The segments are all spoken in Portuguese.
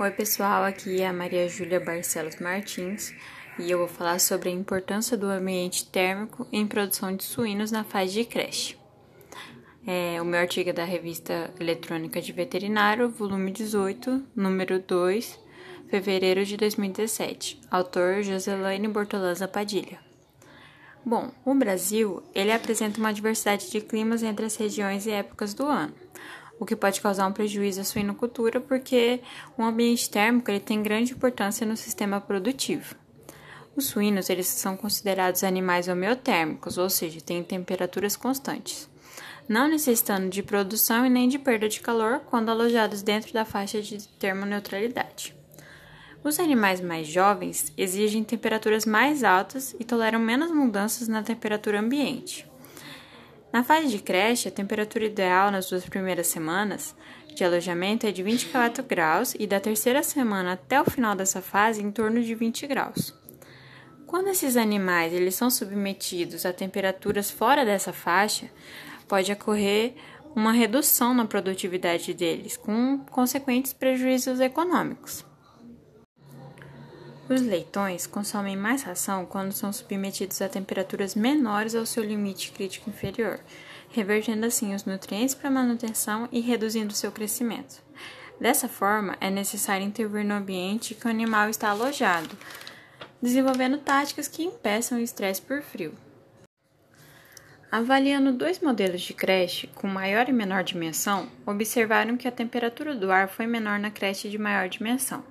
Oi, pessoal, aqui é a Maria Júlia Barcelos Martins e eu vou falar sobre a importância do ambiente térmico em produção de suínos na fase de creche. É, o meu artigo é da revista Eletrônica de Veterinário, volume 18, número 2, fevereiro de 2017. Autor Joselaine Bortolanza Padilha. Bom, o Brasil, ele apresenta uma diversidade de climas entre as regiões e épocas do ano o que pode causar um prejuízo à suinocultura, porque o ambiente térmico ele tem grande importância no sistema produtivo. Os suínos eles são considerados animais homeotérmicos, ou seja, têm temperaturas constantes, não necessitando de produção e nem de perda de calor quando alojados dentro da faixa de termoneutralidade. Os animais mais jovens exigem temperaturas mais altas e toleram menos mudanças na temperatura ambiente. Na fase de creche, a temperatura ideal nas duas primeiras semanas de alojamento é de 24 graus e da terceira semana até o final dessa fase em torno de 20 graus. Quando esses animais eles são submetidos a temperaturas fora dessa faixa, pode ocorrer uma redução na produtividade deles, com consequentes prejuízos econômicos. Os leitões consomem mais ração quando são submetidos a temperaturas menores ao seu limite crítico inferior, revertendo assim os nutrientes para manutenção e reduzindo seu crescimento. Dessa forma, é necessário intervir no ambiente que o animal está alojado, desenvolvendo táticas que impeçam o estresse por frio. Avaliando dois modelos de creche com maior e menor dimensão, observaram que a temperatura do ar foi menor na creche de maior dimensão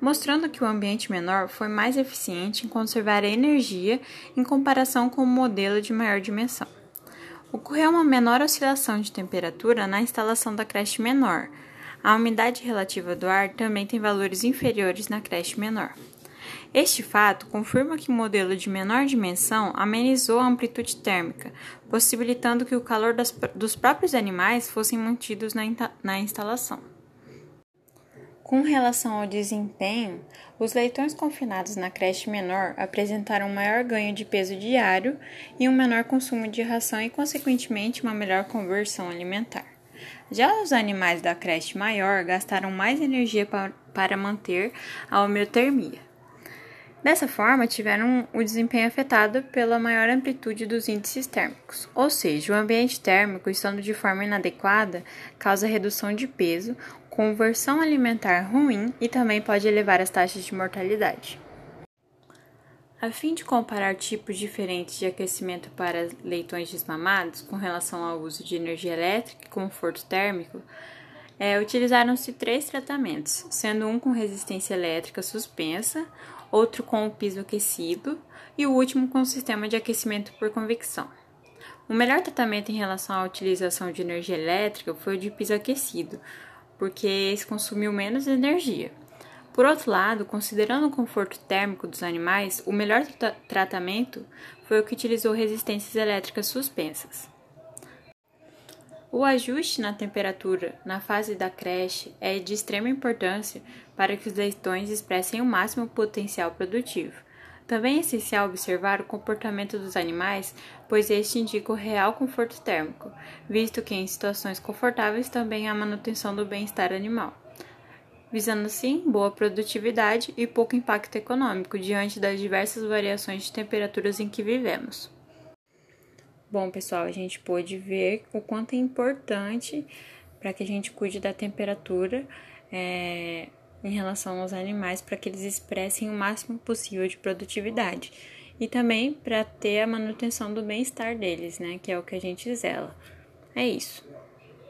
mostrando que o ambiente menor foi mais eficiente em conservar a energia em comparação com o modelo de maior dimensão. Ocorreu uma menor oscilação de temperatura na instalação da creche menor. A umidade relativa do ar também tem valores inferiores na creche menor. Este fato confirma que o modelo de menor dimensão amenizou a amplitude térmica, possibilitando que o calor das, dos próprios animais fossem mantidos na, na instalação. Com relação ao desempenho, os leitões confinados na creche menor apresentaram um maior ganho de peso diário e um menor consumo de ração e, consequentemente, uma melhor conversão alimentar. Já os animais da creche maior gastaram mais energia para manter a homeotermia. Dessa forma, tiveram o desempenho afetado pela maior amplitude dos índices térmicos, ou seja, o ambiente térmico, estando de forma inadequada, causa redução de peso, conversão alimentar ruim e também pode elevar as taxas de mortalidade. A fim de comparar tipos diferentes de aquecimento para leitões desmamados com relação ao uso de energia elétrica e conforto térmico, é, utilizaram-se três tratamentos, sendo um com resistência elétrica suspensa, outro com o piso aquecido e o último com o sistema de aquecimento por convecção. O melhor tratamento em relação à utilização de energia elétrica foi o de piso aquecido, porque esse consumiu menos energia. Por outro lado, considerando o conforto térmico dos animais, o melhor tra tratamento foi o que utilizou resistências elétricas suspensas. O ajuste na temperatura na fase da creche é de extrema importância para que os leitões expressem o máximo potencial produtivo. Também é essencial observar o comportamento dos animais, pois este indica o real conforto térmico, visto que em situações confortáveis também há manutenção do bem-estar animal, visando assim boa produtividade e pouco impacto econômico diante das diversas variações de temperaturas em que vivemos. Bom, pessoal, a gente pôde ver o quanto é importante para que a gente cuide da temperatura. É, em relação aos animais para que eles expressem o máximo possível de produtividade e também para ter a manutenção do bem-estar deles, né, que é o que a gente zela. É isso.